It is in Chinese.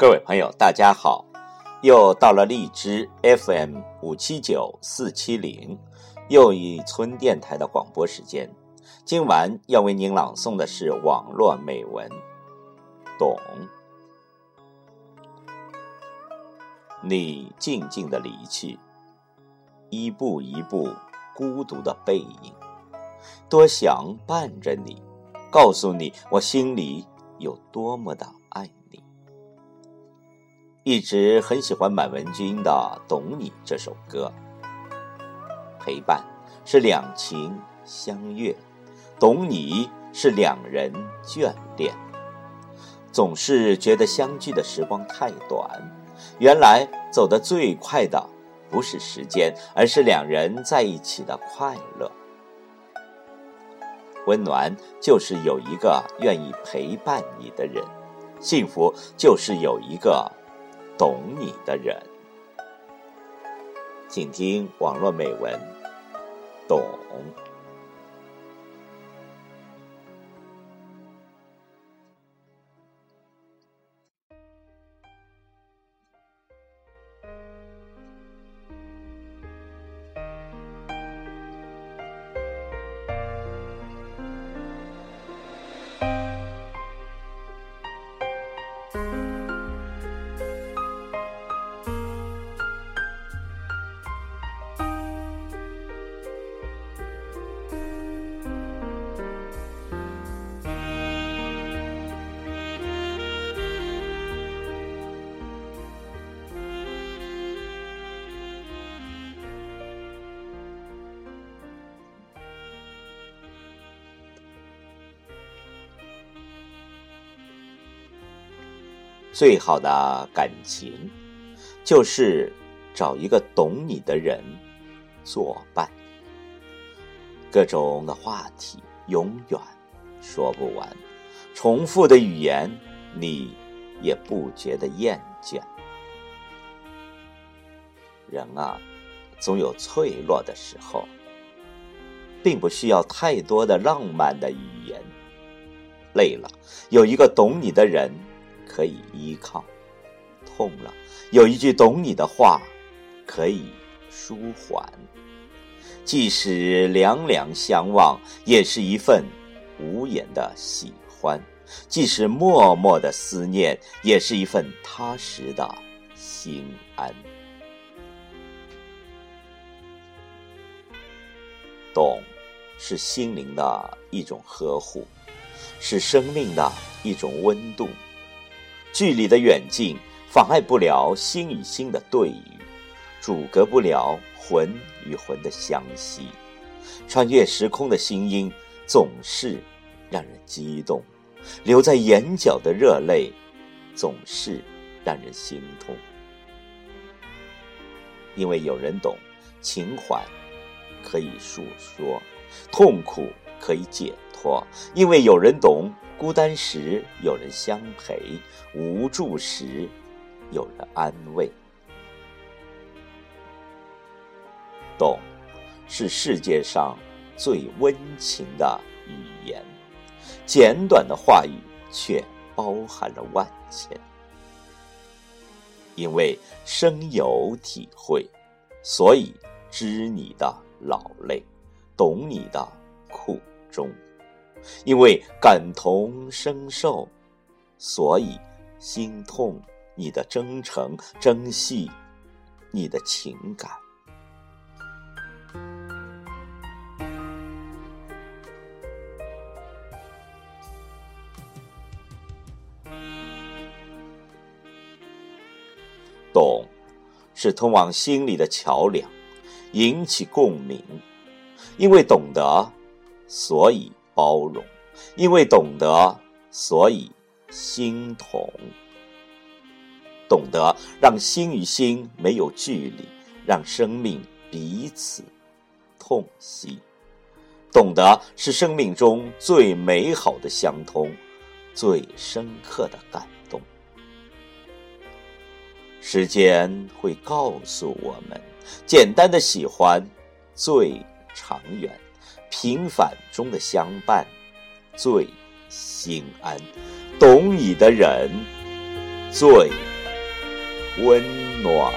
各位朋友，大家好！又到了荔枝 FM 五七九四七零又一村电台的广播时间。今晚要为您朗诵的是网络美文《懂》。你静静的离去，一步一步孤独的背影，多想伴着你，告诉你我心里有多么的爱你。一直很喜欢满文军的《懂你》这首歌。陪伴是两情相悦，懂你是两人眷恋。总是觉得相聚的时光太短。原来走得最快的不是时间，而是两人在一起的快乐。温暖就是有一个愿意陪伴你的人，幸福就是有一个懂你的人。请听网络美文，懂。最好的感情，就是找一个懂你的人作伴。各种的话题永远说不完，重复的语言你也不觉得厌倦。人啊，总有脆弱的时候，并不需要太多的浪漫的语言。累了，有一个懂你的人。可以依靠，痛了，有一句懂你的话，可以舒缓。即使两两相望，也是一份无言的喜欢；即使默默的思念，也是一份踏实的心安。懂，是心灵的一种呵护，是生命的一种温度。距离的远近妨碍不了心与心的对语，阻隔不了魂与魂的相吸。穿越时空的心音总是让人激动，留在眼角的热泪总是让人心痛。因为有人懂，情怀可以诉说，痛苦可以解脱。因为有人懂。孤单时有人相陪，无助时有人安慰。懂，是世界上最温情的语言。简短的话语却包含了万千。因为深有体会，所以知你的劳累，懂你的苦衷。因为感同身受，所以心痛你的真诚，珍惜你的情感。懂，是通往心里的桥梁，引起共鸣。因为懂得，所以。包容，因为懂得，所以心痛。懂得让心与心没有距离，让生命彼此痛惜。懂得是生命中最美好的相通，最深刻的感动。时间会告诉我们，简单的喜欢最长远。平凡中的相伴，最心安；懂你的人，最。温暖。